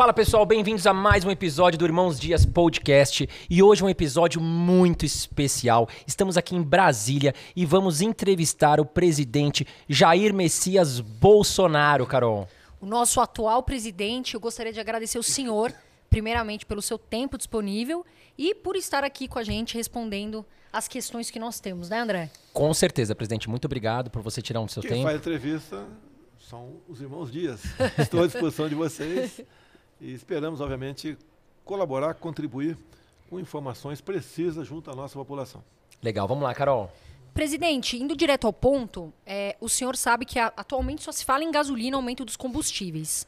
Fala pessoal, bem-vindos a mais um episódio do Irmãos Dias Podcast e hoje um episódio muito especial. Estamos aqui em Brasília e vamos entrevistar o presidente Jair Messias Bolsonaro, Carol. O nosso atual presidente, eu gostaria de agradecer o senhor, primeiramente pelo seu tempo disponível e por estar aqui com a gente respondendo as questões que nós temos, né, André? Com certeza, presidente. Muito obrigado por você tirar um do seu Quem tempo. faz entrevista são os irmãos Dias. Estou à disposição de vocês e esperamos, obviamente, colaborar, contribuir com informações precisas junto à nossa população. Legal, vamos lá, Carol. Presidente, indo direto ao ponto, é, o senhor sabe que a- atualmente só se fala em gasolina, aumento dos combustíveis.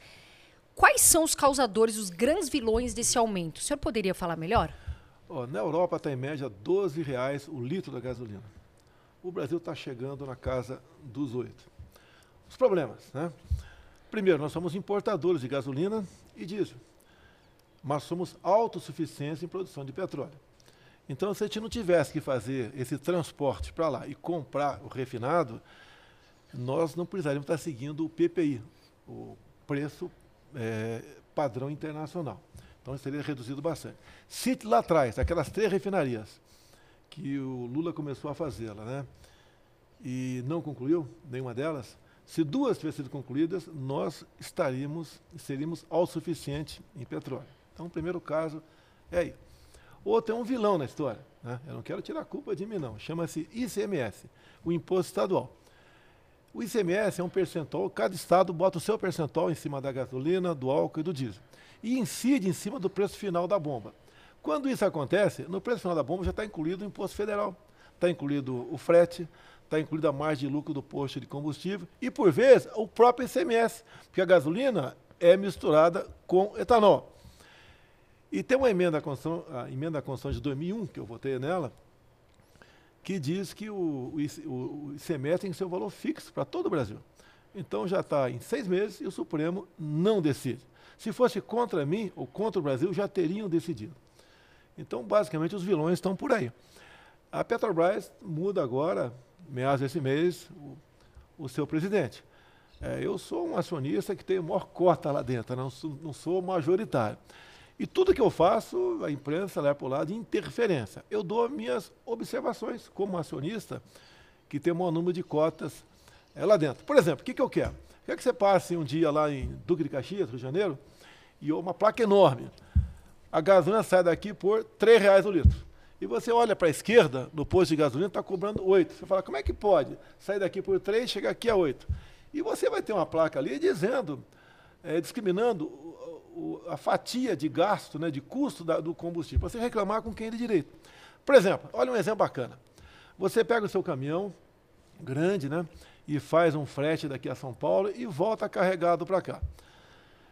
Quais são os causadores, os grandes vilões desse aumento? O senhor poderia falar melhor? Ó, na Europa está em média 12 reais o litro da gasolina. O Brasil está chegando na casa dos oito. Os problemas, né? Primeiro, nós somos importadores de gasolina e diesel, mas somos autossuficientes em produção de petróleo. Então, se a gente não tivesse que fazer esse transporte para lá e comprar o refinado, nós não precisaríamos estar seguindo o PPI, o preço eh, padrão internacional. Então, isso reduzido bastante. Se lá atrás, aquelas três refinarias que o Lula começou a fazê-la, né, e não concluiu nenhuma delas, se duas tivessem sido concluídas, nós estaríamos, seríamos autossuficientes em petróleo. Então, o primeiro caso é aí. Outro é um vilão na história. Né? Eu não quero tirar a culpa de mim, não. Chama-se ICMS, o Imposto Estadual. O ICMS é um percentual, cada estado bota o seu percentual em cima da gasolina, do álcool e do diesel. E incide em cima do preço final da bomba. Quando isso acontece, no preço final da bomba já está incluído o imposto federal, está incluído o frete, está incluída a margem de lucro do posto de combustível e, por vezes, o próprio ICMS, porque a gasolina é misturada com etanol. E tem uma emenda à Constituição, a emenda à Constituição de 2001, que eu votei nela, que diz que o, o IC o- o ICMS tem um valor fixo para todo o Brasil. Então já está em seis meses e o Supremo não decide. Se fosse contra mim ou contra o Brasil, já teriam decidido. Então, basicamente, os vilões estão por aí. A Petrobras muda agora, meados desse mês, o, o seu presidente. É, eu sou um acionista que tem maior cota lá dentro, não sou, não sou majoritário. E tudo que eu faço, a imprensa leva para o lado de interferência. Eu dou minhas observações como acionista que tem o maior número de cotas é, lá dentro. Por exemplo, o que, que eu quero? Quero que você passe um dia lá em Duque de Caxias, Rio de Janeiro, e uma placa enorme. A gasolina sai daqui por 3 reais o litro. E você olha para a esquerda, no posto de gasolina, está cobrando 8. Você fala, como é que pode sair daqui por 3 e chegar aqui a 8? E você vai ter uma placa ali dizendo, eh, discriminando o- o- a fatia de gasto, né, de custo da- do combustível, você reclamar com quem é de direito. Por exemplo, olha um exemplo bacana. Você pega o seu caminhão grande, né, e faz um frete daqui a São Paulo e volta carregado para cá.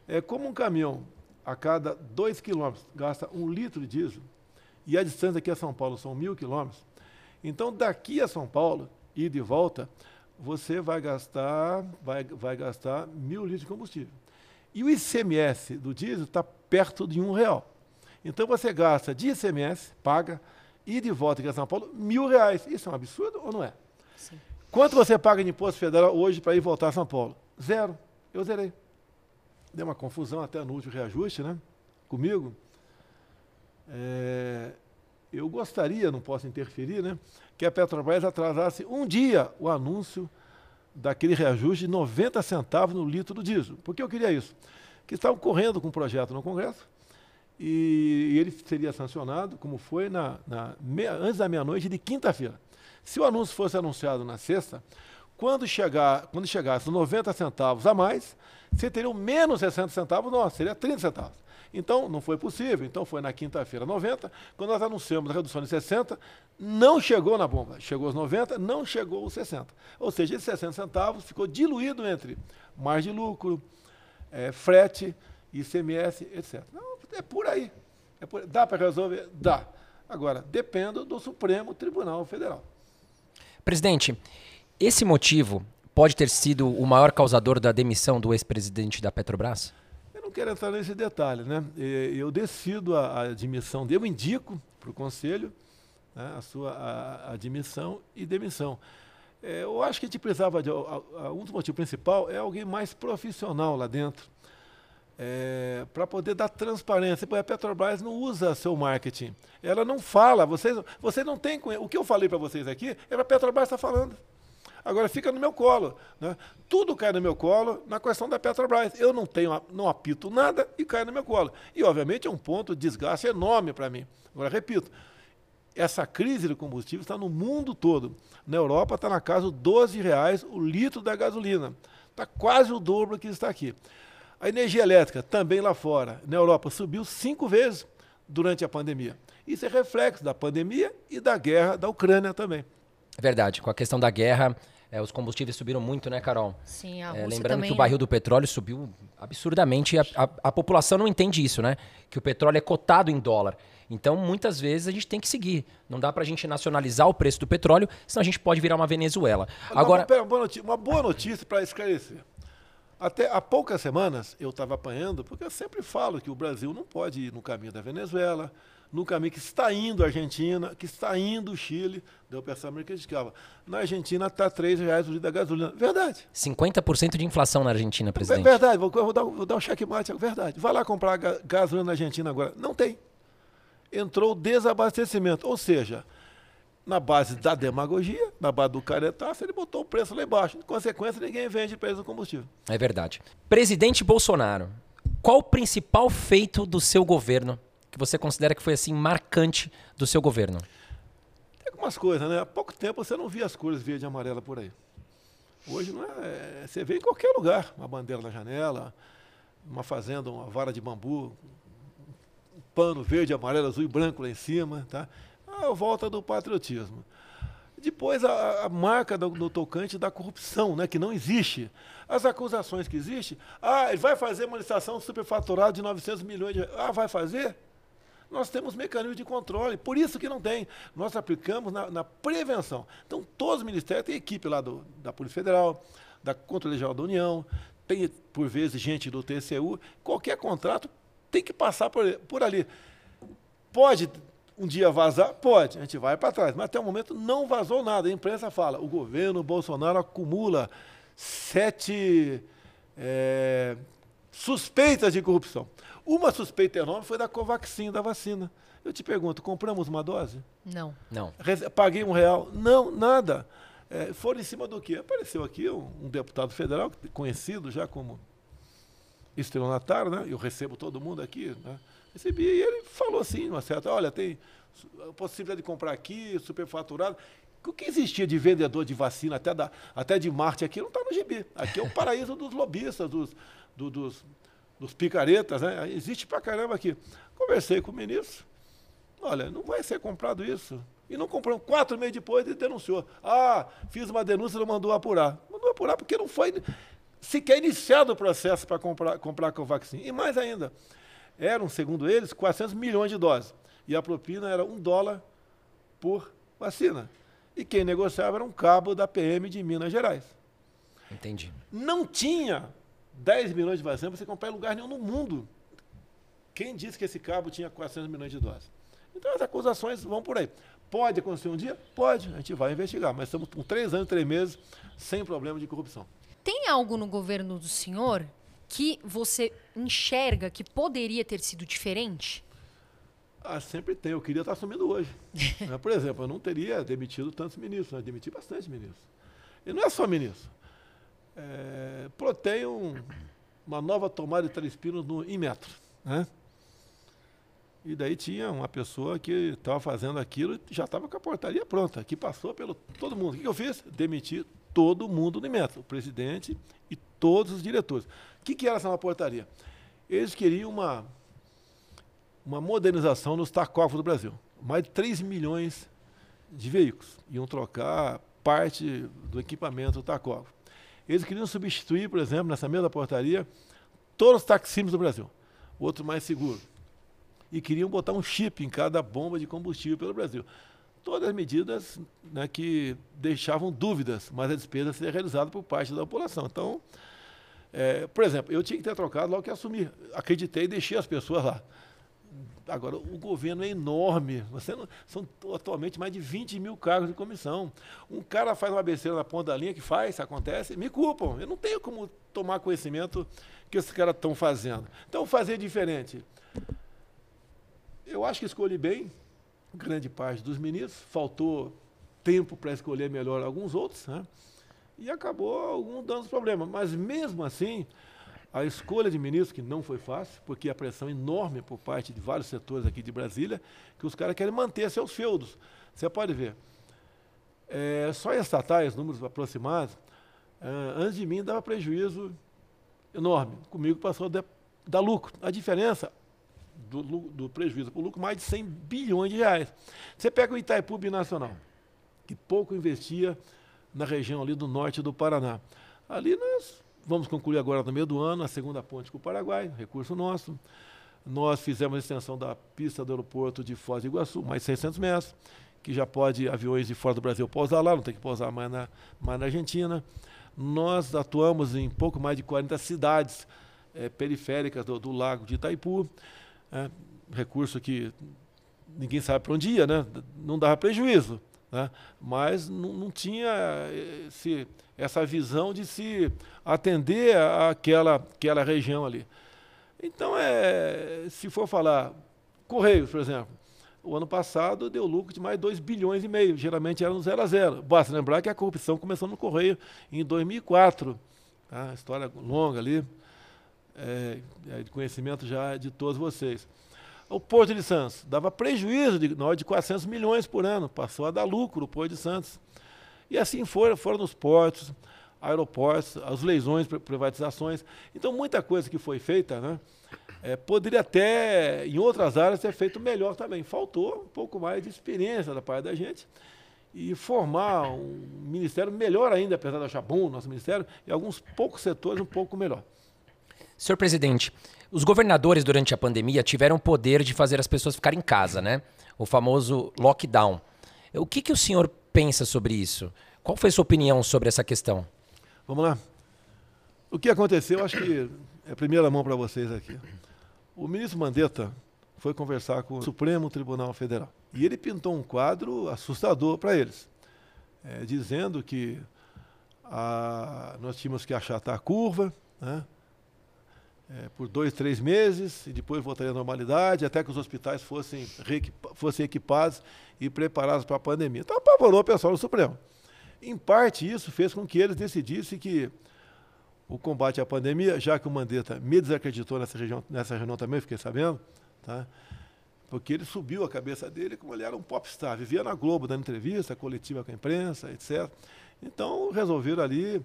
É como um caminhão a cada 2 quilômetros gasta um litro de diesel e a distância aqui a São Paulo são mil quilômetros. Então, daqui a São Paulo, e volta, você vai gastar, vai, vai gastar mil litros de combustível. E o ICMS do diesel está perto de um real. Então, você gasta de ICMS, paga, e volta aqui a São Paulo, mil reais. Isso é um absurdo ou não é? Sim. Quanto você paga de imposto federal hoje para ir voltar a São Paulo? Zero. Eu zerei. Deu uma confusão até no último reajuste, né? Comigo. É, eu gostaria, não posso interferir, né? Que a Petrobras atrasasse um dia o anúncio daquele reajuste de 90 centavos no litro do diesel. Por que eu queria isso? Que estavam correndo com um projeto no Congresso e, e ele seria sancionado, como foi na, na meia- antes da meia-noite de quinta-feira. Se o anúncio fosse anunciado na sexta, quando, chegar, quando chegasse os 90 centavos a mais, você teria o menos 60 centavos, nossa, seria 30 centavos. Então, não foi possível. Então, foi na quinta-feira 90. Quando nós anunciamos a redução de 60, não chegou na bomba. Chegou aos 90, não chegou aos 60. Ou seja, esses 60 centavos ficou diluído entre margem de lucro, eh, frete, ICMS, etc. Não, é por aí. É por- Dá para resolver? Dá. Agora, depende do Supremo Tribunal Federal. Presidente, esse motivo pode ter sido o maior causador da demissão do ex-presidente da Petrobras? Não quero entrar nesse detalhe, né? Eu decido a, admissão dele, eu indico para o conselho né, a sua a- a admissão e demissão. Eh, Eu acho que a gente precisava de um dos motivos principais é alguém mais profissional lá dentro. é, para poder dar transparência. A Petrobras não usa seu marketing. Ela não fala. Vocês, vocês não têm. O que eu falei para vocês aqui é a Petrobras está falando. Agora fica no meu colo. Né? Tudo cai no meu colo na questão da Petrobras. Eu não tenho, não apito nada e cai no meu colo. E, obviamente, é um ponto de desgaste enorme para mim. Agora, repito, essa crise do combustível está no mundo todo. Na Europa está na casa de 12 reais o litro da gasolina. Está quase o dobro que está aqui. A energia elétrica, também lá fora, na Europa, subiu cinco vezes durante a pandemia. Isso é reflexo da pandemia e da guerra da Ucrânia também. É verdade. Com a questão da guerra, é, os combustíveis subiram muito, né, Carol? Sim, a É, Rússia lembrando também, que o né? barril do petróleo subiu absurdamente. e A, a- a população não entende isso, né? Que o petróleo é cotado em dólar. Então, muitas vezes, a gente tem que seguir. Não dá pra gente nacionalizar o preço do petróleo, senão a gente pode virar uma Venezuela. Agora, uma boa notícia, uma boa notícia para esclarecer. Até há poucas semanas eu estava apanhando, porque eu sempre falo que o Brasil não pode ir no caminho da Venezuela, no caminho que está indo a Argentina, que está indo o Chile. Deu pessoal me criticava. Na Argentina está 3 reais o litro da gasolina. Verdade. 50% de inflação na Argentina, É presidente. verdade, vou, vou dar, um- vou dar um checkmate, é verdade. Vai lá comprar ga- gasolina na Argentina agora. Não tem. Entrou o desabastecimento. Ou seja, na base da demagogia, na base do caretaço, ele botou o preço lá embaixo. Em consequência, ninguém vende preço do combustível. É verdade. Presidente Bolsonaro, qual o principal feito do seu governo que você considera que foi assim marcante do seu governo? Tem algumas coisas, né? Há pouco tempo você não via as cores verde e amarela por aí. Hoje não é, é- Você vê em qualquer lugar, uma bandeira na janela, uma fazenda, uma vara de bambu, um pano verde, amarelo, azul e branco lá em cima, tá? A volta do patriotismo. Depois a, a marca do, do tocante da corrupção, né, que não existe. As acusações que existem, ah, ele vai fazer uma licitação superfaturada de 900 milhões de. Ah, vai fazer? Nós temos mecanismos de controle, por isso que não tem. Nós aplicamos na, na prevenção. Então, todos os ministérios têm equipe lá do, da Polícia Federal, da Controle Geral da União, tem, por vezes, gente do TCU. Qualquer contrato tem que passar por, por ali. Pode um dia vazar? Pode, a gente vai para trás. Mas até o momento não vazou nada. A imprensa fala, o governo Bolsonaro acumula sete é, suspeitas de corrupção. Uma suspeita enorme foi da Covaxin, da vacina. Eu te pergunto, compramos uma dose? Não. Não. Paguei um real? Não, nada. É, foram em cima do quê? Apareceu aqui um, um deputado federal, conhecido já como estelionatário, né? Eu recebo todo mundo aqui, né? Recebi e ele falou assim, uma certa, olha, tem a possibilidade de comprar aqui, superfaturado. O que existia de vendedor de vacina até, da, até de Marte aqui não está no gibi. Aqui é o paraíso dos lobistas, dos, do- dos, dos picaretas, né? Existe pra caramba aqui. Conversei com o ministro, Olha, não vai ser comprado isso. E não comprou. Quatro meses depois ele denunciou. Ah, fiz uma denúncia e não mandou apurar. Mandou apurar porque não foi sequer iniciado o processo para comprar, comprar a Covaxin. E mais ainda, eram, segundo eles, 400 milhões de doses. E a propina era um dólar por vacina. E quem negociava era um cabo da PM de Minas Gerais. Entendi. Não tinha 10 milhões de vacinas você comprar em lugar nenhum no mundo. Quem disse que esse cabo tinha 400 milhões de doses? Então as acusações vão por aí. Pode acontecer um dia? Pode, a gente vai investigar. Mas estamos com três anos, três meses, sem problema de corrupção. Tem algo no governo do senhor que você enxerga que poderia ter sido diferente? Ah, sempre tem. Eu queria estar assumindo hoje. Né, Por exemplo, eu não teria demitido tantos ministros, né? demiti bastante ministros. E não é só ministro. É, um- uma nova tomada de três pinos no, metro. Né? E daí tinha uma pessoa que estava fazendo aquilo e já estava com a portaria pronta, que passou pelo todo mundo. O que, que eu fiz? Demiti todo mundo no metro, o presidente e todos os diretores. O que, que era essa portaria? Eles queriam uma, uma modernização nos tacógrafos do Brasil. Mais de 3 milhões de veículos iam trocar parte do equipamento do tacógrafo. Eles queriam substituir, por exemplo, nessa mesma portaria, todos os taxímetros do Brasil, outro mais seguro. E queriam botar um chip em cada bomba de combustível pelo Brasil. Todas medidas né, que deixavam dúvidas, mas a despesa seria realizada por parte da população. Então, é, por exemplo, eu tinha que ter trocado logo que assumi. Acreditei e deixei as pessoas lá. Agora, o governo é enorme. Você não- são atualmente mais de 20 mil cargos de comissão. Um cara faz uma besteira na ponta da linha que faz, acontece, me culpam. Eu não tenho como tomar conhecimento que esses caras estão fazendo. Então, fazer diferente. Eu acho que escolhi bem grande parte dos ministros, faltou tempo para escolher melhor alguns outros, né? e acabou algum dando problema. Mas mesmo assim, a escolha de ministros, que não foi fácil, porque a pressão enorme por parte de vários setores aqui de Brasília, que os caras querem manter seus feudos. Você pode ver. É, só estatais, números aproximados, é, antes de mim dava prejuízo enorme. Comigo passou a dar lucro. A diferença do, do prejuízo para o lucro, mais de 100 bilhões de reais. Você pega o Itaipu Binacional, que pouco investia na região ali do norte do Paraná. Ali nós Vamos concluir agora no meio do ano a segunda ponte com o Paraguai, recurso nosso. Nós fizemos a extensão da pista do aeroporto de Foz do Iguaçu, mais 600 metros, que já pode aviões de fora do Brasil pousar lá, não tem que pousar mais na, mais na Argentina. Nós atuamos em pouco mais de 40 cidades é, periféricas do, do, lago de Itaipu. É, recurso que ninguém sabe para onde ia, né? não dava prejuízo. Né? Mas não, não tinha esse, essa visão de se atender àquela, àquela região ali. Então, é, se for falar, Correios, por exemplo, o ano passado deu lucro de mais 2 bilhões e meio, geralmente era no zero a zero. Basta lembrar que a corrupção começou no Correio em 2004, tá? história longa ali, é, é de conhecimento já de todos vocês. O Porto de Santos dava prejuízo de, de 400 milhões por ano, passou a dar lucro o Porto de Santos. E assim foram, foram nos portos, aeroportos, as leilões, privatizações. Então, muita coisa que foi feita, né, é, poderia até, em outras áreas, ter feito melhor também. Faltou um pouco mais de experiência da parte da gente e formar um ministério melhor ainda, apesar de achar bom o nosso ministério, e alguns poucos setores um pouco melhor. Senhor presidente, os governadores durante a pandemia tiveram o poder de fazer as pessoas ficarem em casa, né? O famoso lockdown. O que, que o senhor pensa sobre isso? Qual foi a sua opinião sobre essa questão? Vamos lá. O que aconteceu, acho que é a primeira mão para vocês aqui. O ministro Mandetta foi conversar com o Supremo Tribunal Federal. E ele pintou um quadro assustador para eles, é, dizendo que a, nós tínhamos que achatar a curva, né? É, por dois, três meses e depois voltaria à normalidade, até que os hospitais fossem, fossem equipados e preparados para a pandemia. Então apavorou o pessoal do Supremo. Em parte, isso fez com que eles decidissem que o combate à pandemia, já que o Mandetta me desacreditou nessa região, nessa região também, fiquei sabendo, tá? porque ele subiu a cabeça dele como ele era um popstar, vivia na Globo, dando entrevista, coletiva com a imprensa, etc. Então, resolveram ali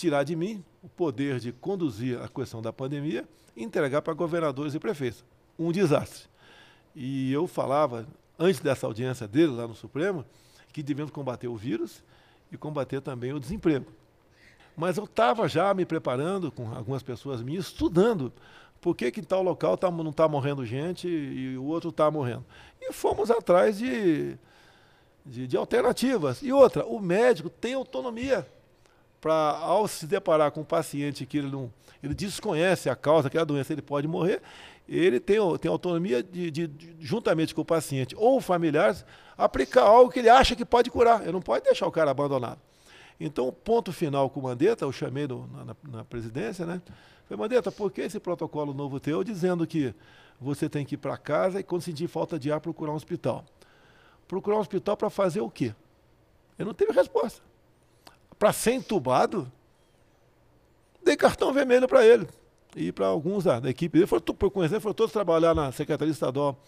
tirar de mim o poder de conduzir a questão da pandemia e entregar para governadores e prefeitos. Um desastre. E eu falava, antes dessa audiência dele lá no Supremo, que devemos combater o vírus e combater também o desemprego. Mas eu estava já me preparando com algumas pessoas minhas, estudando por que, que em tal local tá, não está morrendo gente e o outro está morrendo. E fomos atrás de, de, de alternativas. E outra, o médico tem autonomia para, ao se deparar com um paciente que ele não ele desconhece a causa que a doença ele pode morrer, ele tem, tem autonomia de, de, de, juntamente com o paciente ou familiares, aplicar algo que ele acha que pode curar. Ele não pode deixar o cara abandonado. Então, o ponto final com o Mandetta, eu chamei no, na, na, presidência, né? Foi, Mandetta, por que esse protocolo novo teu dizendo que você tem que ir para casa e, quando sentir falta de ar, procurar um hospital? Procurar um hospital para fazer o quê? Ele não teve resposta para ser entubado, dei cartão vermelho para ele e para alguns da, da, equipe dele. Foram, por conhecer, foram todos trabalhar na Secretaria Estadual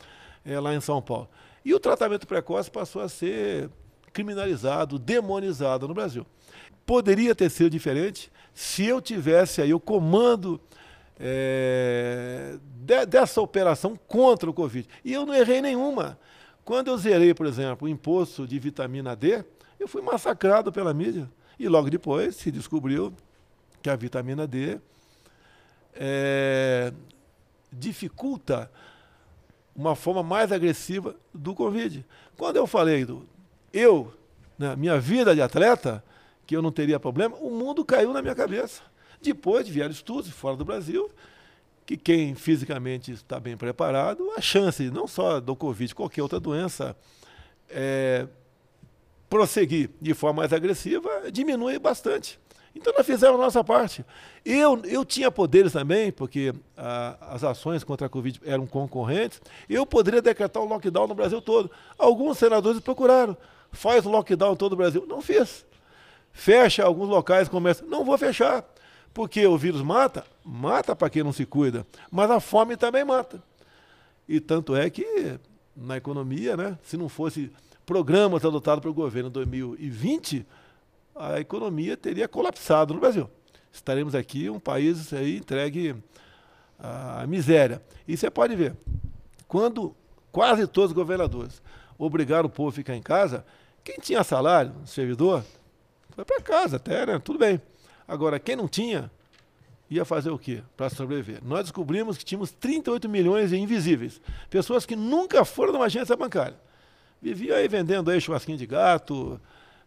é, lá em São Paulo. E o tratamento precoce passou a ser criminalizado, demonizado no Brasil. Poderia ter sido diferente se eu tivesse aí o comando é, de, dessa operação contra o Covid. E eu não errei nenhuma. Quando eu zerei, por exemplo, o imposto de vitamina D, eu fui massacrado pela mídia. E logo depois se descobriu que a vitamina D é, dificulta uma forma mais agressiva do Covid. Quando eu falei do eu, na minha vida de atleta, que eu não teria problema, o mundo caiu na minha cabeça. Depois vieram estudos fora do Brasil, que quem fisicamente está bem preparado, a chance não só do Covid, qualquer outra doença, é, prosseguir de forma mais agressiva, diminui bastante. Então nós fizemos a nossa parte. Eu, eu tinha poderes também, porque ah, as ações contra a Covid eram concorrentes, eu poderia decretar um lockdown no Brasil todo. Alguns senadores procuraram, faz o lockdown todo o Brasil. Não fiz. Fecha alguns locais, começa. Não vou fechar, porque o vírus mata, mata para quem não se cuida, mas a fome também mata. E tanto é que na economia, né, se não fosse programas adotados pelo governo em 2020, a economia teria colapsado no Brasil. Estaremos aqui um país aí entregue à miséria. E você pode ver, quando quase todos os governadores obrigaram o povo a ficar em casa, quem tinha salário, servidor, foi para casa até, né? Tudo bem. Agora, quem não tinha, ia fazer o quê para sobreviver? Nós descobrimos que tínhamos 38 milhões de invisíveis. Pessoas que nunca foram numa agência bancária. Viviam aí vendendo aí churrasquinho de gato,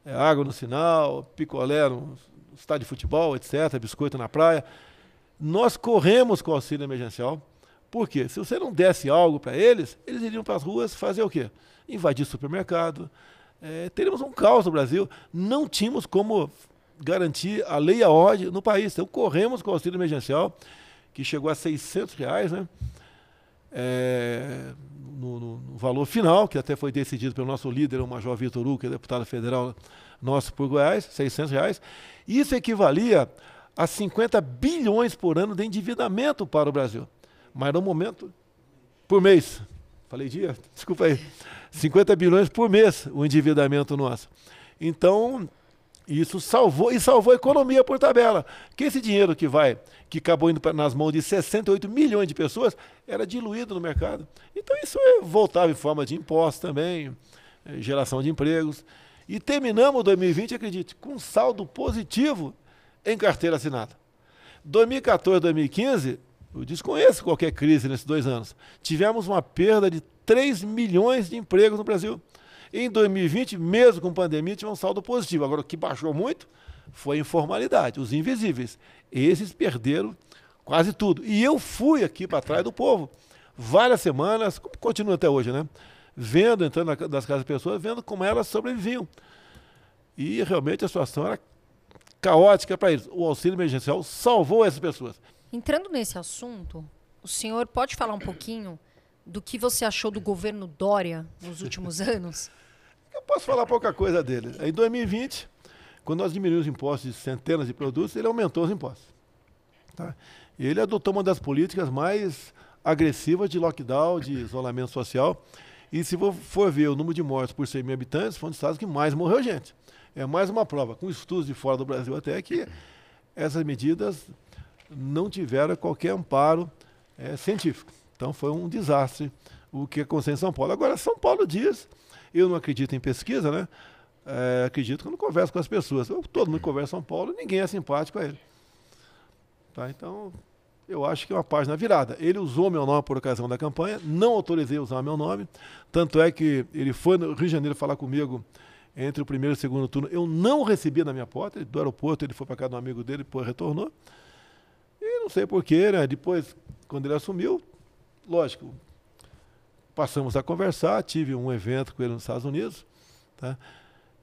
é, água no sinal, picolé no estádio de futebol, etc., biscoito na praia. Nós corremos com o auxílio emergencial. Por quê? Se você não desse algo para eles, eles iriam para as ruas fazer o quê? Invadir supermercado. É, teríamos um caos no Brasil. Não tínhamos como garantir a lei e a ordem no país. Então, corremos com o auxílio emergencial, que chegou a 600 reais, né? É, no, no, no, valor final, que até foi decidido pelo nosso líder, o Major Vitor Hugo, que é deputado federal nosso por Goiás, 600 reais. Isso equivalia a 50 bilhões por ano de endividamento para o Brasil. Mas no momento, por mês. Falei dia? Desculpa aí. 50 bilhões por mês o endividamento nosso. Então, isso salvou e salvou a economia por tabela. Que esse dinheiro que vai, que acabou indo nas mãos de 68 milhões de pessoas, era diluído no mercado. Então isso voltava em forma de impostos também, eh, geração de empregos. E terminamos 2020, acredite, com saldo positivo em carteira assinada. 2014, 2015, eu desconheço qualquer crise nesses dois anos. Tivemos uma perda de 3 milhões de empregos no Brasil. Em 2020, mesmo com pandemia, tivemos um saldo positivo. Agora, o que baixou muito foi a informalidade, os invisíveis. Esses perderam quase tudo. E eu fui aqui para trás do povo. Várias semanas, continua até hoje, né? vendo, entrando nas casas das pessoas, vendo como elas sobreviviam. E realmente a situação era caótica para eles. O auxílio emergencial salvou essas pessoas. Entrando nesse assunto, o senhor pode falar um pouquinho do que você achou do governo Dória nos últimos anos? Eu posso falar pouca coisa dele. Em 2020, quando nós diminuímos os impostos de centenas de produtos, ele aumentou os impostos. Tá? Ele adotou uma das políticas mais agressivas de lockdown, de isolamento social. E se for ver o número de mortes por 100 mil habitantes, foi um dos estados que mais morreu gente. É mais uma prova, com estudos de fora do Brasil até, que essas medidas não tiveram qualquer amparo é, científico. Então foi um desastre o que aconteceu em São Paulo. Agora, São Paulo diz, eu não acredito em pesquisa, né? É, acredito quando converso com as pessoas. Eu, todo mundo conversa São Paulo, ninguém é simpático a ele. Tá? Então, eu acho que é uma página virada. Ele usou meu nome por ocasião da campanha, não autorizei usar meu nome, tanto é que ele foi no Rio de Janeiro falar comigo entre o primeiro e o segundo turno. Eu não recebi na minha porta, do aeroporto ele foi para casa de um amigo dele, depois retornou. E não sei porquê, né? Depois, quando ele assumiu, lógico, passamos a conversar, tive um evento com ele nos Estados Unidos, tá?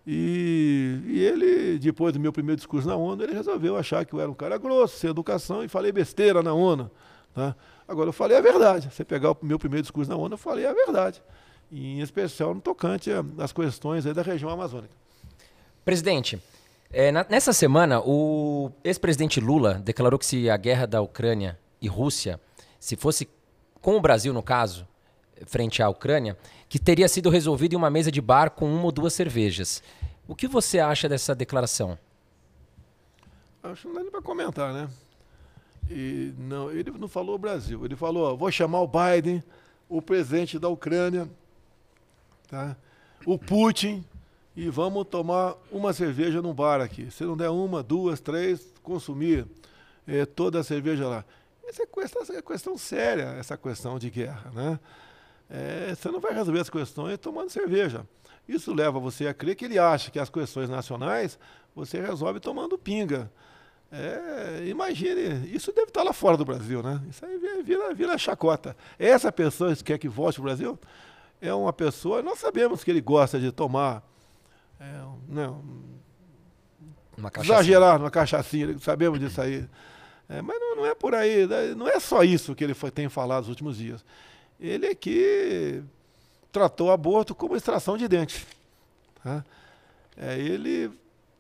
E, e, ele, depois do meu primeiro discurso na ONU, ele resolveu achar que eu era um cara grosso, sem educação, e falei besteira na ONU. Tá? Agora, eu falei a verdade. Você pegar o meu primeiro discurso na ONU, eu falei a verdade. Em especial no tocante às questões da região amazônica. Presidente, é, na, nessa semana, o ex-presidente Lula declarou que se a guerra da Ucrânia e Rússia, se fosse com o Brasil, no caso, frente à Ucrânia, que teria sido resolvido em uma mesa de bar com uma ou duas cervejas. O que você acha dessa declaração? Acho que não dá nem para comentar, né? E não, ele não falou o Brasil. Ele falou: vou chamar o Biden, o presidente da Ucrânia, tá? o Putin, e vamos tomar uma cerveja no bar aqui. Se não der uma, duas, três, consumir é, toda a cerveja lá. Essa é questão, é questão séria, essa questão de guerra. Né? É, você não vai resolver as questões tomando cerveja. Isso leva você a crer que ele acha que as questões nacionais você resolve tomando pinga. É, imagine, isso deve estar lá fora do Brasil, né? Isso aí vira, vira chacota. Essa pessoa que quer que volte para o Brasil é uma pessoa, nós sabemos que ele gosta de tomar é, né, Uma cachaçinha. exagerar numa cachaçinha, sabemos disso aí. É, mas não, não é por aí, né? não é só isso que ele foi, tem falado nos últimos dias. Ele é que tratou aborto como extração de dente. tá? É, ele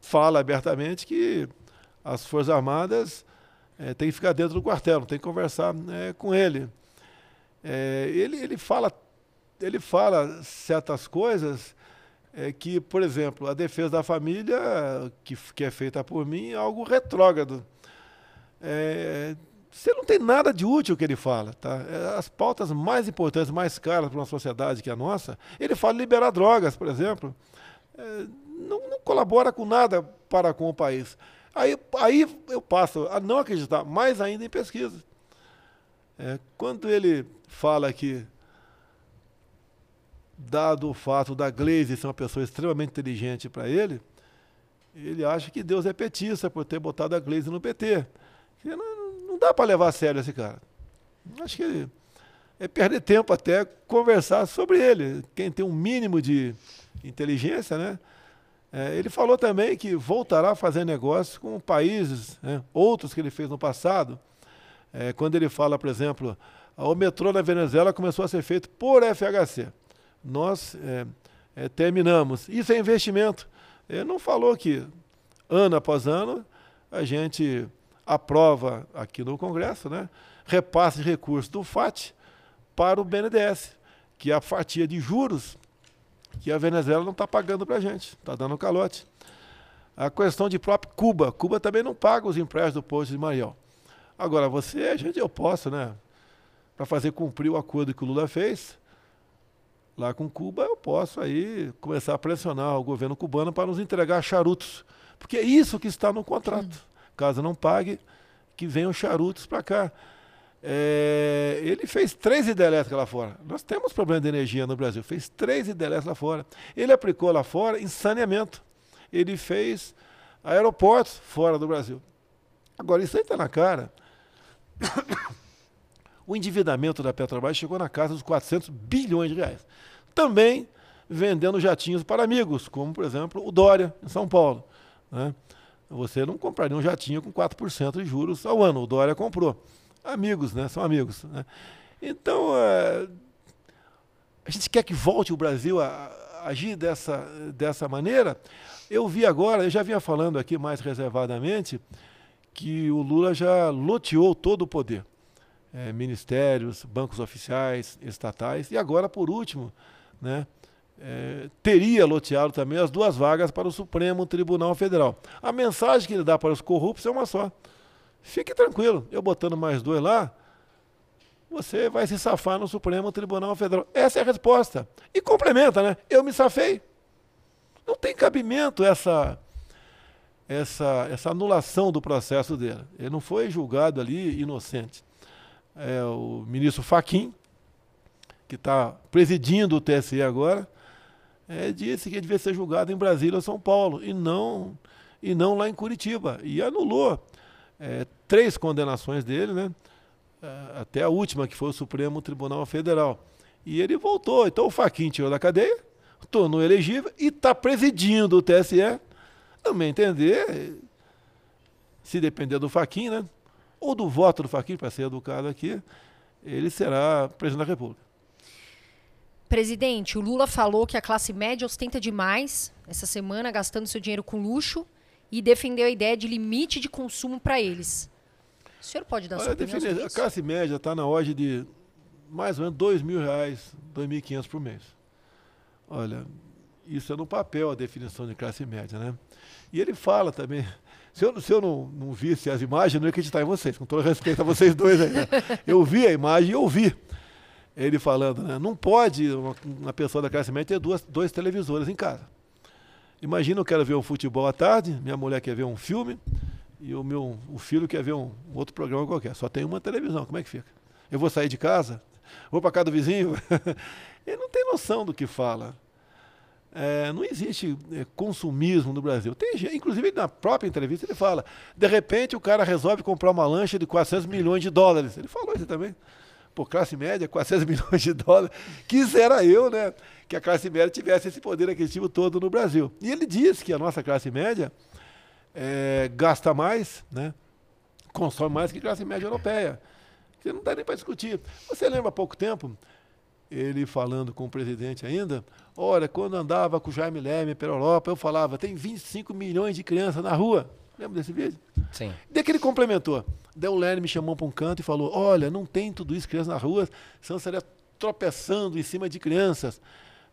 fala abertamente que as Forças Armadas é, têm que ficar dentro do quartel, não tem que conversar é, com ele. É, ele. Ele fala ele fala certas coisas é, que, por exemplo, a defesa da família, que, que é feita por mim, é algo retrógrado. Você não tem nada de útil que ele fala. Tá? É, As pautas mais importantes, mais caras para uma sociedade que a nossa, ele fala liberar drogas, por exemplo. É, não, não colabora com nada para com o país. Aí, aí eu passo a não acreditar mais ainda em pesquisa. É, quando ele fala que, dado o fato da Glaze ser uma pessoa extremamente inteligente para ele, ele acha que Deus é petista por ter botado a Glaze no PT. Não, não dá para levar a sério esse cara. Acho que é perder tempo até conversar sobre ele. Quem tem um mínimo de inteligência, né? É, ele falou também que voltará a fazer negócio com países, né, outros que ele fez no passado. É, quando ele fala, por exemplo, o metrô na Venezuela começou a ser feito por FHC. Nós é, é, terminamos. Isso é investimento. Ele não falou que ano após ano a gente aprova aqui no Congresso, né, repasse de recursos do FAT para o BNDES, que é a fatia de juros que a Venezuela não está pagando para a gente, está dando calote. A questão de próprio Cuba, Cuba também não paga os empréstimos do posto de Mariel. Agora, você, a gente, eu posso, né? Para fazer cumprir o acordo que o Lula fez, lá com Cuba, eu posso aí começar a pressionar o governo cubano para nos entregar charutos. Porque é isso que está no contrato. Caso não pague, que venham charutos para cá. É, ele fez três hidrelétricas lá fora. Nós temos problema de energia no Brasil. Fez três hidrelétricas lá fora. Ele aplicou lá fora em saneamento. Ele fez aeroportos fora do Brasil. Agora, isso aí está na cara. O endividamento da Petrobras chegou na casa dos 400 bilhões de reais. Também vendendo jatinhos para amigos, como, por exemplo, o Dória, em São Paulo. né? Você não compraria um jatinho com 4% de juros ao ano. O Dória comprou. Amigos, né? São amigos. né? Então, é, a gente quer que volte o Brasil a, a agir dessa, dessa maneira. Eu vi agora, eu já vinha falando aqui mais reservadamente, que o Lula já loteou todo o poder. É, ministérios, bancos oficiais, estatais, e agora, por último, né, é, teria loteado também as duas vagas para o Supremo Tribunal Federal. A mensagem que ele dá para os corruptos é uma só. Fique tranquilo, eu botando mais dois lá, você vai se safar no Supremo Tribunal Federal. Essa é a resposta. E complementa, né? Eu me safei. Não tem cabimento essa, essa, essa anulação do processo dele. Ele não foi julgado ali inocente. É o ministro Faquim, que está presidindo o TSE agora, é, disse que devia ser julgado em Brasília ou São Paulo, e não, e não lá em Curitiba. E anulou é, três condenações dele, né? É, até a última, que foi o Supremo Tribunal Federal. E ele voltou. Então o Faquin tirou da cadeia, tornou elegível e está presidindo o TSE. Também entender, se depender do Faquin, né? Ou do voto do Faquin, para ser educado aqui, ele será presidente da República. Presidente, o Lula falou que a classe média ostenta demais essa semana, gastando seu dinheiro com luxo e defendeu a ideia de limite de consumo para eles. O senhor pode dar sua Olha, opinião define- sobre a classe média está na ordem de mais ou menos dois mil reais, dois mil e quinhentos por mês. Olha, isso é no papel a definição de classe média, né? E ele fala também. Se eu, se eu não, não visse as imagens, eu não ia acreditar em vocês, com todo respeito a vocês dois aí. né? Eu vi a imagem e ouvi ele falando, né? Não pode uma, pessoa da classe média ter duas, dois televisores em casa. Imagina, eu quero ver um futebol à tarde, minha mulher quer ver um filme e o meu o filho quer ver um, um outro programa qualquer. Só tem uma televisão, como é que fica? Eu vou sair de casa? Vou para casa do vizinho? Ele não tem noção do que fala. É, não existe é, consumismo no Brasil. Tem, inclusive, na própria entrevista ele fala, de repente o cara resolve comprar uma lancha de 400 milhões de dólares. Ele falou isso também. Pô, classe média, 400 milhões de dólares. Quisera eu, né, que a classe média tivesse esse poder aquisitivo todo no Brasil. E ele diz que a nossa classe média é, gasta mais, né? consome mais que a classe média europeia. Você não dá nem para discutir. Você lembra há pouco tempo, ele falando com o presidente ainda, olha, quando andava com o Jaime Leme pela Europa, eu falava, tem 25 milhões de crianças na rua. Lembra desse vídeo? Sim. Daí que ele complementou. Daí o Leme me chamou para um canto e falou, olha, não tem tudo isso, crianças na rua, senão estaria tropeçando em cima de crianças.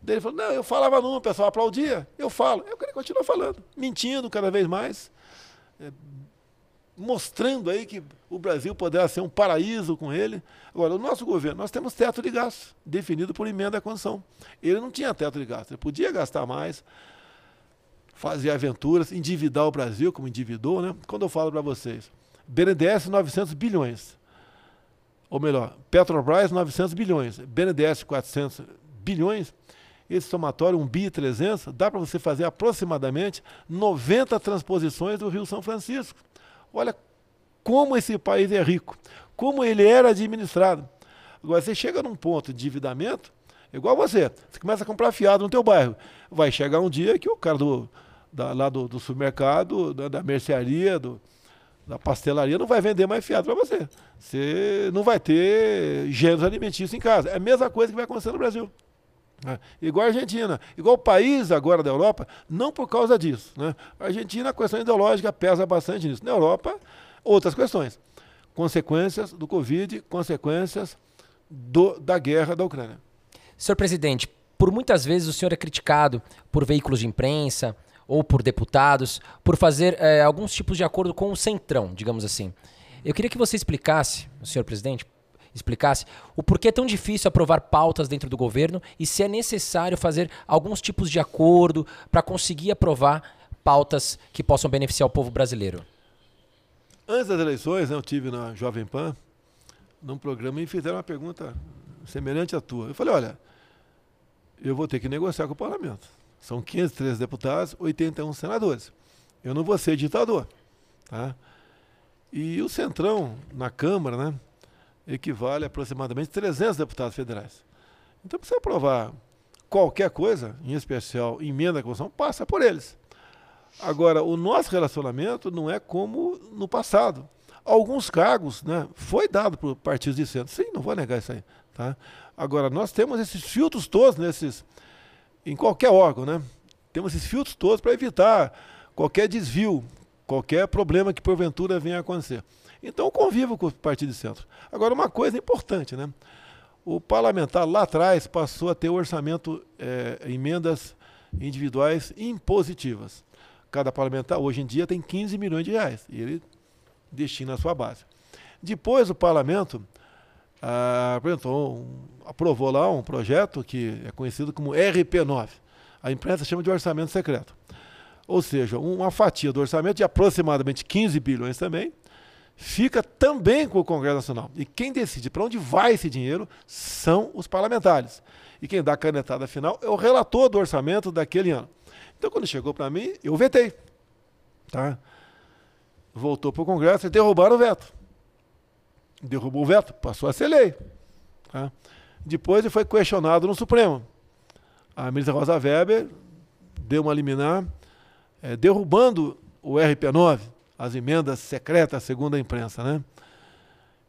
Daí ele falou, não, eu falava não, o pessoal aplaudia, eu falo. Eu queria continuar falando, mentindo cada vez mais, é, mostrando aí que o Brasil poderá ser um paraíso com ele. Agora, o nosso governo, nós temos teto de gasto, definido por emenda à condição. Ele não tinha teto de gasto, ele podia gastar mais, fazer aventuras, endividar o Brasil, como endividou, né? Quando eu falo para vocês, BNDES 900 bilhões, ou melhor, Petrobras 900 bilhões, BNDES 400 bilhões, esse somatório, 1 bi 300, dá para você fazer aproximadamente 90 transposições do Rio São Francisco. Olha como esse país é rico, como ele era administrado. Agora, você chega num ponto de endividamento, igual você, você começa a comprar fiado no teu bairro. Vai chegar um dia que o cara do, da, lá do, do supermercado, da, da mercearia, do, da pastelaria, não vai vender mais fiado para você. Você não vai ter gêneros alimentícios em casa. É a mesma coisa que vai acontecer no Brasil. É, igual a Argentina, igual o país agora da Europa, não por causa disso. Né? A Argentina, a questão ideológica pesa bastante nisso. Na Europa, outras questões. Consequências do Covid, consequências do, da guerra da Ucrânia. Senhor presidente, por muitas vezes o senhor é criticado por veículos de imprensa ou por deputados por fazer é, alguns tipos de acordo com o centrão, digamos assim. Eu queria que você explicasse, senhor presidente, explicasse o porquê é tão difícil aprovar pautas dentro do governo e se é necessário fazer alguns tipos de acordo para conseguir aprovar pautas que possam beneficiar o povo brasileiro. Antes das eleições, né, eu tive na Jovem Pan, num programa, e fizeram uma pergunta semelhante à tua. Eu falei, olha, eu vou ter que negociar com o parlamento. São 513 deputados, 81 senadores. Eu não vou ser ditador. Tá? E o Centrão, na Câmara, né, equivale a aproximadamente 300 deputados federais. Então, para você aprovar qualquer coisa, em especial emenda à Constituição, passa por eles. Agora, o nosso relacionamento não é como no passado. Alguns cargos né, foi dado por partidos de centro. Sim, não vou negar isso aí. Tá? Agora, nós temos esses filtros todos nesses, em qualquer órgão, né? Temos esses filtros todos para evitar qualquer desvio, qualquer problema que porventura venha a acontecer. Então convivo com o partido de centro. Agora, uma coisa importante, né? O parlamentar lá atrás passou a ter orçamento, é, emendas individuais impositivas. Cada parlamentar, hoje em dia, tem 15 milhões de reais. E ele destina a sua base. Depois o parlamento ah, apresentou, um, aprovou lá um projeto que é conhecido como RP9. A imprensa chama de orçamento secreto. Ou seja, uma fatia do orçamento de aproximadamente 15 bilhões também, fica também com o Congresso Nacional. E quem decide para onde vai esse dinheiro são os parlamentares. E quem dá a canetada final é o relator do orçamento daquele ano. Então, quando chegou para mim, eu vetei. Tá? Voltou para o Congresso e derrubaram o veto. Derrubou o veto, passou a ser lei. Tá? Depois ele foi questionado no Supremo. A ministra Rosa Weber deu uma liminar é, derrubando o RP9 as emendas secretas, segundo a imprensa, né?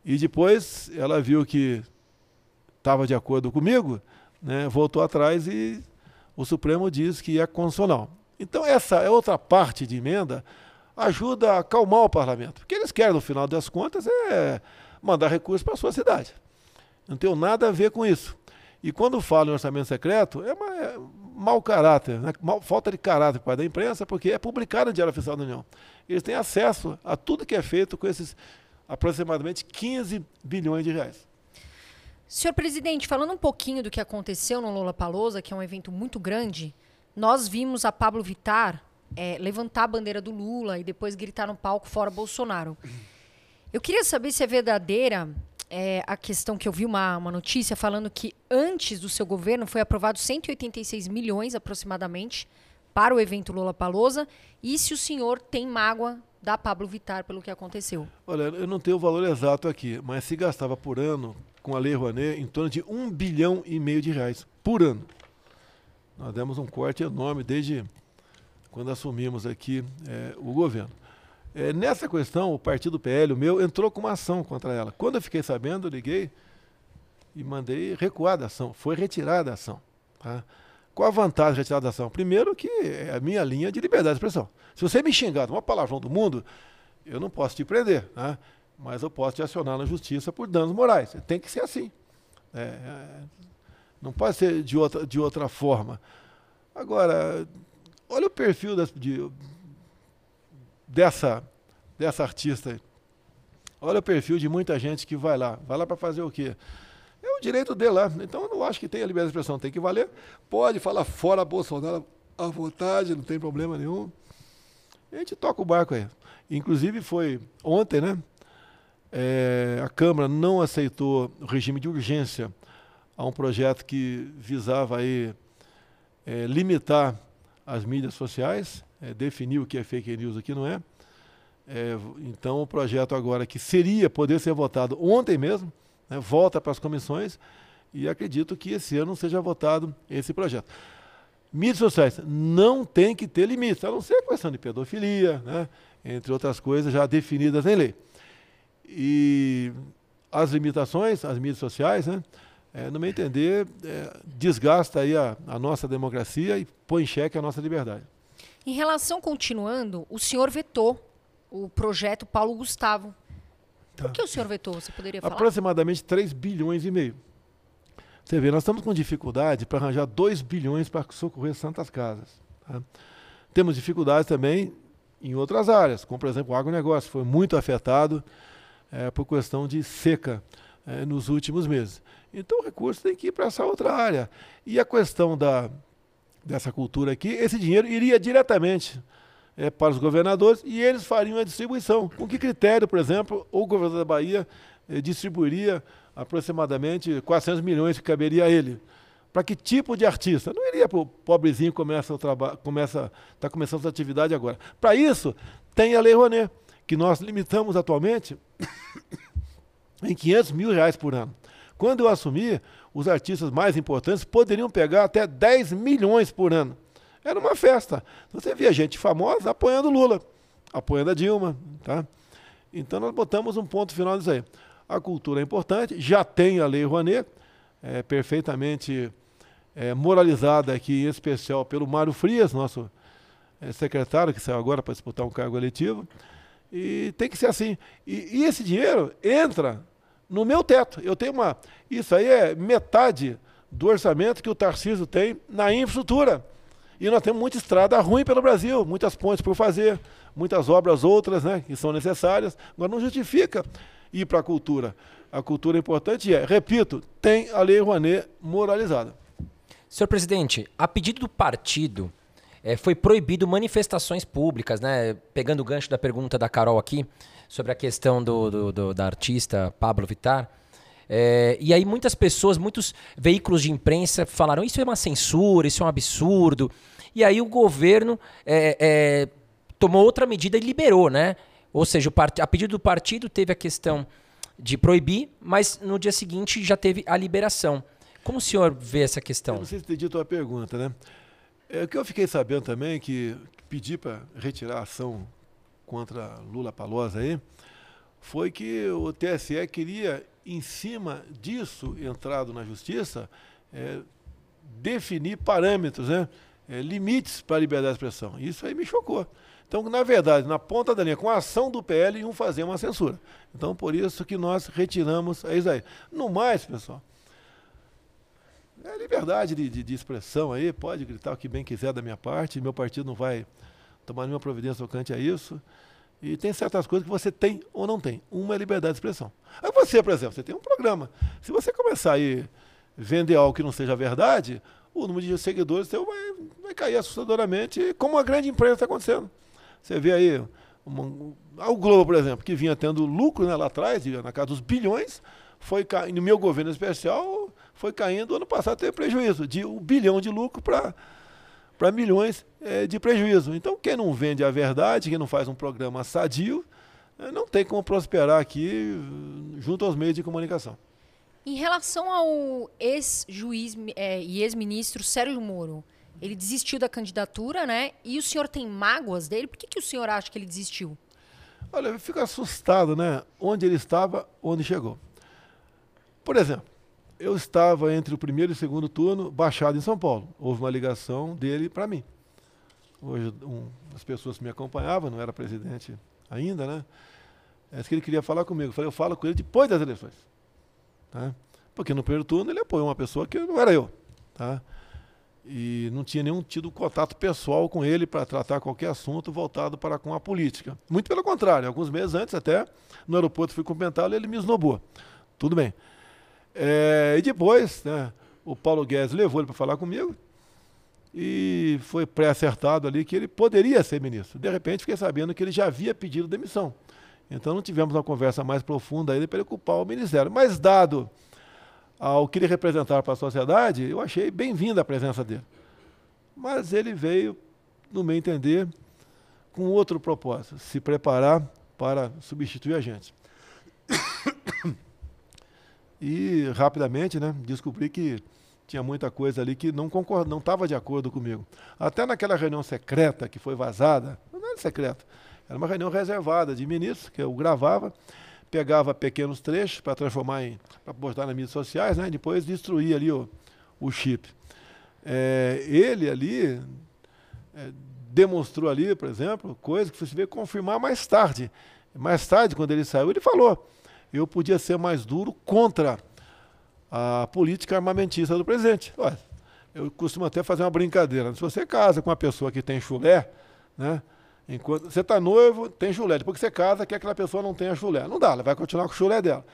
E depois ela viu que estava de acordo comigo, né? voltou atrás e o Supremo diz que é constitucional. Então essa é outra parte de emenda ajuda a acalmar o parlamento. O que eles querem, no final das contas, é mandar recursos para a sua cidade. Não tem nada a ver com isso. E quando falo em orçamento secreto, é, uma, é mau caráter, né? Mal, falta de caráter parte da imprensa, porque é publicado no Diário Oficial da União eles têm acesso a tudo que é feito com esses aproximadamente 15 bilhões de reais. Senhor presidente, falando um pouquinho do que aconteceu no Lula Palosa, que é um evento muito grande, nós vimos a Pablo Vitar é, levantar a bandeira do Lula e depois gritar no palco fora Bolsonaro. Eu queria saber se é verdadeira é, a questão que eu vi uma, uma notícia falando que antes do seu governo foi aprovado 186 milhões aproximadamente para o evento Lula Palosa e se o senhor tem mágoa da Pablo Vitar pelo que aconteceu. Olha, eu não tenho o valor exato aqui, mas se gastava por ano com a Lei Rouanet em torno de um bilhão e meio de reais por ano. Nós demos um corte enorme desde quando assumimos aqui é, o governo. É, nessa questão, o partido PL, o meu, entrou com uma ação contra ela. Quando eu fiquei sabendo, eu liguei e mandei recuar da ação. Foi retirada a ação. Tá? Qual a vantagem de retirar da ação? Primeiro que é a minha linha de liberdade de expressão. Se você me xingar de uma palavrão do mundo, eu não posso te prender, né? mas eu posso te acionar na justiça por danos morais. Tem que ser assim. É, é, não pode ser de outra, de outra forma. Agora, olha o perfil das, de, dessa, dessa artista aí. Olha o perfil de muita gente que vai lá. Vai lá para fazer o quê? É o direito dele lá. Então eu não acho que tem a liberdade de expressão. Tem que valer. Pode falar fora Bolsonaro à vontade, não tem problema nenhum. A gente toca o barco aí. Inclusive foi ontem, né? É, a Câmara não aceitou o regime de urgência a um projeto que visava aí é, limitar as mídias sociais, é, definir o que é fake news aqui não é. é. Então o projeto agora que seria poder ser votado ontem mesmo, né, volta para as comissões e acredito que esse ano seja votado esse projeto. Mídias sociais não tem que ter limites, a não ser a questão de pedofilia, né, entre outras coisas já definidas em lei. E as limitações, as mídias sociais, né, é, no meu entender, é, desgasta aí a, a nossa democracia e põe em xeque a nossa liberdade. Em relação, continuando, o senhor vetou o projeto Paulo Gustavo. Tá. Por que o senhor vetou? Você poderia falar? Aproximadamente 3 bilhões e meio. Você vê, nós estamos com dificuldade para arranjar 2 bilhões para socorrer Santas Casas. Tá? Temos dificuldades também em outras áreas, como por exemplo o agronegócio, foi muito afetado é, por questão de seca é, nos últimos meses. Então o recurso tem que ir para essa outra área. E a questão da, dessa cultura aqui, esse dinheiro iria diretamente é, para os governadores e eles fariam a distribuição. Com que critério, por exemplo, o governador da Bahia é, distribuiria aproximadamente 400 milhões que caberia a ele? Para que tipo de artista? Não iria para o pobrezinho que começa começa, está começando sua atividade agora. Para isso, tem a Lei Rouanet, que nós limitamos atualmente em 500 mil reais por ano. Quando eu assumi, os artistas mais importantes poderiam pegar até 10 milhões por ano. Era uma festa. Você via gente famosa apoiando Lula, apoiando a Dilma. Tá? Então nós botamos um ponto final nisso aí. A cultura é importante, já tem a Lei Rouanet, é, perfeitamente é, moralizada aqui, em especial pelo Mário Frias, nosso é, secretário, que saiu agora para disputar um cargo eletivo. E tem que ser assim. E, e esse dinheiro entra no meu teto. Eu tenho uma. Isso aí é metade do orçamento que o Tarcísio tem na infraestrutura. E nós temos muita estrada ruim pelo Brasil, muitas pontes por fazer, muitas obras outras né, que são necessárias. Agora não justifica ir para a cultura. A cultura é importante é, repito, tem a Lei Rouanet moralizada. Senhor presidente, a pedido do partido, é, foi proibido manifestações públicas, né? Pegando o gancho da pergunta da Carol aqui, sobre a questão do, do, do da artista Pablo Vittar. É, e aí muitas pessoas, muitos veículos de imprensa falaram isso é uma censura, isso é um absurdo. E aí o governo é, é, tomou outra medida e liberou, né? Ou seja, a pedido do partido teve a questão de proibir, mas no dia seguinte já teve a liberação. Como o senhor vê essa questão? Eu não sei se entendi a tua pergunta, né? É, o que eu fiquei sabendo também que pedi para retirar a ação contra Lula Palosa aí, foi que o TSE queria, em cima disso, entrado na justiça, é, definir parâmetros, né? É, limites para a liberdade de expressão. Isso aí me chocou. Então, na verdade, na ponta da linha, com a ação do PL, iam fazer uma censura. Então, por isso que nós retiramos a isso aí. No mais, pessoal, é liberdade de, de, de, expressão aí, pode gritar o que bem quiser da minha parte, meu partido não vai tomar nenhuma providência tocante a isso. E tem certas coisas que você tem ou não tem. Uma é liberdade de expressão. Aí você, por exemplo, você tem um programa. Se você começar a vender algo que não seja verdade, o número de seguidores seu vai, vai cair assustadoramente, como a grande empresa está acontecendo. Você vê aí uma, o Globo, por exemplo, que vinha tendo lucro né, lá atrás, na casa dos bilhões, foi no meu governo especial, foi caindo, ano passado teve prejuízo, de um bilhão de lucro para para milhões é, de prejuízo. Então, quem não vende a verdade, quem não faz um programa sadio, é, não tem como prosperar aqui junto aos meios de comunicação. Em relação ao ex-juiz é, e ex-ministro Sérgio Moro, ele desistiu da candidatura, né? E o senhor tem mágoas dele? Por que, que o senhor acha que ele desistiu? Olha, eu fico assustado, né? Onde ele estava, onde chegou. Por exemplo, eu estava entre o primeiro e o segundo turno, baixado em São Paulo. Houve uma ligação dele para mim. Hoje, um, as pessoas que me acompanhavam, não era presidente ainda, né? É que ele queria falar comigo. Eu falei, eu falo com ele depois das eleições. Tá? Porque no primeiro turno ele apoiou uma pessoa que não era eu. Tá? E não tinha nenhum tido contato pessoal com ele para tratar qualquer assunto voltado para com a política. Muito pelo contrário, alguns meses antes até, no aeroporto fui cumprimentá-lo e ele me esnobou. Tudo bem. É, e depois, né, o Paulo Guedes levou ele para falar comigo e foi pré-acertado ali que ele poderia ser ministro. De repente, fiquei sabendo que ele já havia pedido demissão. Então, não tivemos uma conversa mais profunda ainda para ele ocupar o ministério. Mas, dado ao que ele representar para a sociedade, eu achei bem-vinda a presença dele. Mas ele veio, no meu entender, com outro propósito: se preparar para substituir a gente. E rapidamente, né, descobri que tinha muita coisa ali que não concorda, não estava de acordo comigo. Até naquela reunião secreta que foi vazada, não era secreta, era uma reunião reservada de ministros que eu gravava, pegava pequenos trechos para transformar em, para postar nas mídias sociais, né, e depois destruía ali o, o chip. É, ele ali é, demonstrou ali, por exemplo, coisa que você vê confirmar mais tarde. Mais tarde, quando ele saiu, ele falou eu podia ser mais duro contra a política armamentista do presidente. Eu costumo até fazer uma brincadeira. Se você casa com uma pessoa que tem chulé, né? Enquanto você está noivo, tem chulé. Depois que você casa, quer que aquela pessoa não tenha chulé. Não dá, ela vai continuar com o chulé dela.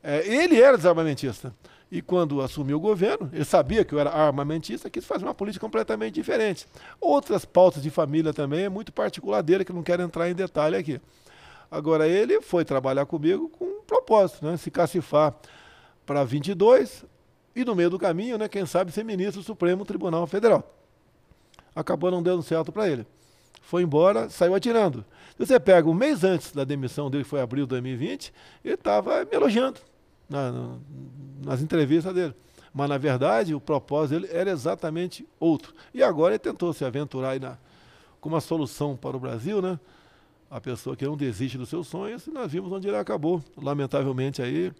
É, ele era desarmamentista. E quando assumiu o governo, ele sabia que eu era armamentista, quis fazer uma política completamente diferente. Outras pautas de família também é muito particular dele, que não quero entrar em detalhe aqui. Agora, ele foi trabalhar comigo com um propósito, né? se cacifar para 22 e no meio do caminho, né, quem sabe, ser ministro do Supremo Tribunal Federal. Acabou não dando certo para ele. Foi embora, saiu atirando. Você pega um mês antes da demissão dele, que foi abril de 2020, ele estava me elogiando na, nas entrevistas dele. Mas, na verdade, o propósito dele era exatamente outro. E agora ele tentou se aventurar aí na, com uma solução para o Brasil, né? A pessoa que não desiste dos seus sonhos, e nós vimos onde ele acabou, lamentavelmente aí,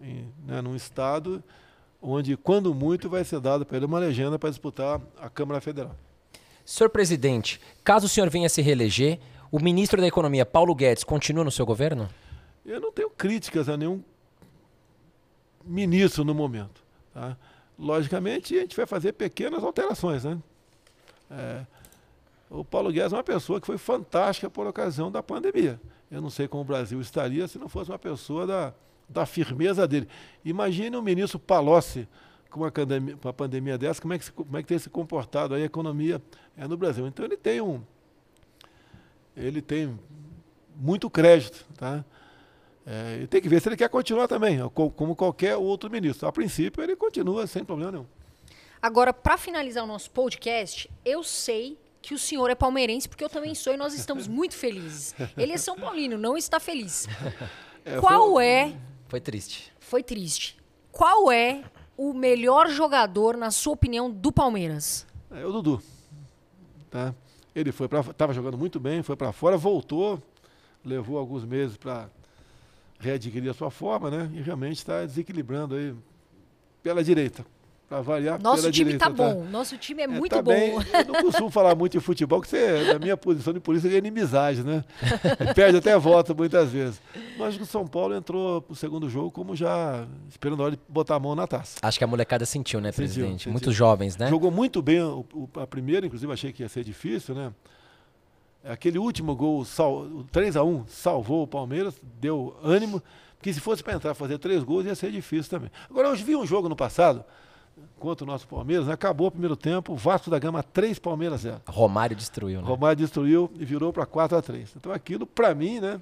em, né, num estado onde, quando muito, vai ser dado para ele uma legenda para disputar a Câmara Federal. Senhor presidente, caso o senhor venha se reeleger, o ministro da Economia, Paulo Guedes, continua no seu governo? Eu não tenho críticas a nenhum ministro no momento. Tá? Logicamente, a gente vai fazer pequenas alterações. Né? É, o Paulo Guedes é uma pessoa que foi fantástica por ocasião da pandemia. Eu não sei como o Brasil estaria se não fosse uma pessoa da, da firmeza dele. Imagine o ministro Palocci com uma, pandemia, uma pandemia dessa, como é, que se, como é que tem se comportado aí a economia é, no Brasil. Então ele tem um. Ele tem muito crédito. Tá? É, e tem que ver se ele quer continuar também, como qualquer outro ministro. A princípio, ele continua sem problema nenhum. Agora, para finalizar o nosso podcast, eu sei que o senhor é palmeirense, porque eu também sou e nós estamos muito felizes. Ele é São Paulino, não está feliz. É, Qual foi... é. Foi triste. Foi triste. Qual é o melhor jogador, na sua opinião, do Palmeiras? É o Dudu. Tá? Ele foi para, estava jogando muito bem, foi para fora, voltou, levou alguns meses para readquirir a sua forma, né? E realmente está desequilibrando aí pela direita. Pra variar Nosso time direita, tá bom. Tá? Nosso time é, é muito tá bom. Bem. Eu não costumo falar muito de futebol, porque você, na minha posição de polícia, é inimizade, né? Perde até voto muitas vezes. Mas que o São Paulo entrou pro segundo jogo como já esperando a hora de botar a mão na taça. Acho que a molecada sentiu, né, sentiu, presidente? Sentiu. Muitos jovens, né? Jogou muito bem o, o, a primeira, inclusive achei que ia ser difícil, né? Aquele último gol, sal, o 3 a 1 salvou o Palmeiras, deu ânimo, porque se fosse para entrar fazer três gols ia ser difícil também. Agora, eu vi um jogo no passado, contra o nosso Palmeiras, acabou o primeiro tempo, Vasco da Gama 3, Palmeiras 0. Romário destruiu, né? Romário destruiu e virou para 4 a 3 Então aquilo, para mim, né?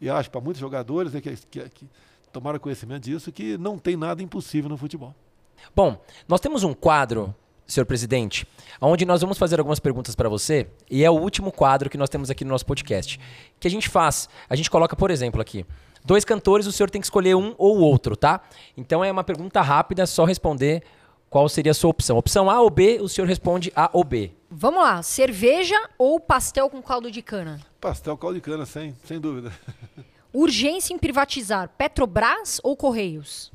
E acho para muitos jogadores né, que, que, que tomaram conhecimento disso, que não tem nada impossível no futebol. Bom, nós temos um quadro, senhor presidente, onde nós vamos fazer algumas perguntas para você, e é o último quadro que nós temos aqui no nosso podcast. Que a gente faz, a gente coloca, por exemplo, aqui, dois cantores, o senhor tem que escolher um ou outro, tá? Então é uma pergunta rápida, só responder qual seria a sua opção. Opção A ou B, o senhor responde A ou B. Vamos lá, cerveja ou pastel com caldo de cana? Pastel caldo de cana, sem, sem dúvida. Urgência em privatizar Petrobras ou Correios?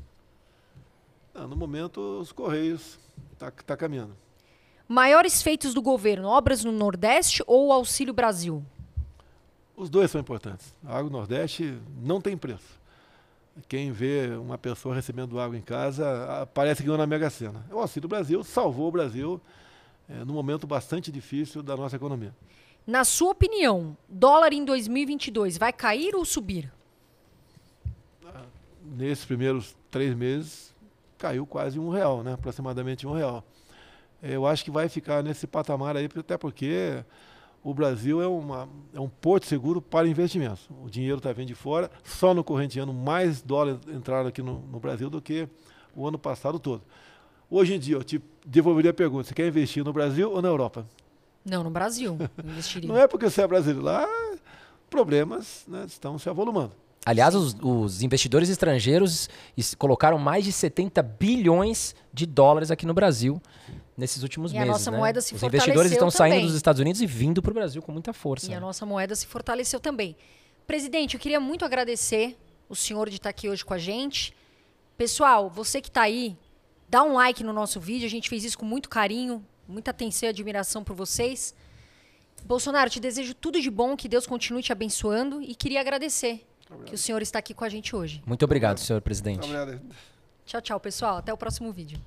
Ah, no momento, os Correios está tá caminhando. Maiores feitos do governo, obras no Nordeste ou Auxílio Brasil? Os dois são importantes. A água do Nordeste não tem preço. Quem vê uma pessoa recebendo água em casa, ah, parece que ganhou na Mega Sena. O Auxílio Brasil salvou o Brasil é, num momento bastante difícil da nossa economia. Na sua opinião, dólar em 2022 vai cair ou subir? Nesses primeiros três meses, caiu quase um real, né? aproximadamente um real. Eu acho que vai ficar nesse patamar aí, até porque o Brasil é, uma, é um porto seguro para investimentos. O dinheiro está vindo de fora, só no corrente ano mais dólares entraram aqui no, no Brasil do que o ano passado todo. Hoje em dia, eu te devolveria a pergunta: você quer investir no Brasil ou na Europa? Não, no Brasil. Investiria. Não é porque você é brasileiro. Lá, problemas né, estão se avolumando. Aliás, os, os, investidores estrangeiros colocaram mais de 70 bilhões de dólares aqui no Brasil nesses últimos e meses. a nossa né? moeda se Os fortaleceu investidores estão também. saindo dos Estados Unidos e vindo para o Brasil com muita força. E né? a nossa moeda se fortaleceu também. Presidente, eu queria muito agradecer o senhor de estar aqui hoje com a gente. Pessoal, você que está aí, dá um like no nosso vídeo. A gente fez isso com muito carinho, muita atenção e admiração por vocês. Bolsonaro, te desejo tudo de bom, que Deus continue te abençoando e queria agradecer Obrigado. que o senhor está aqui com a gente hoje. Muito obrigado, senhor presidente. Obrigado. Tchau, tchau, pessoal. Até o próximo vídeo.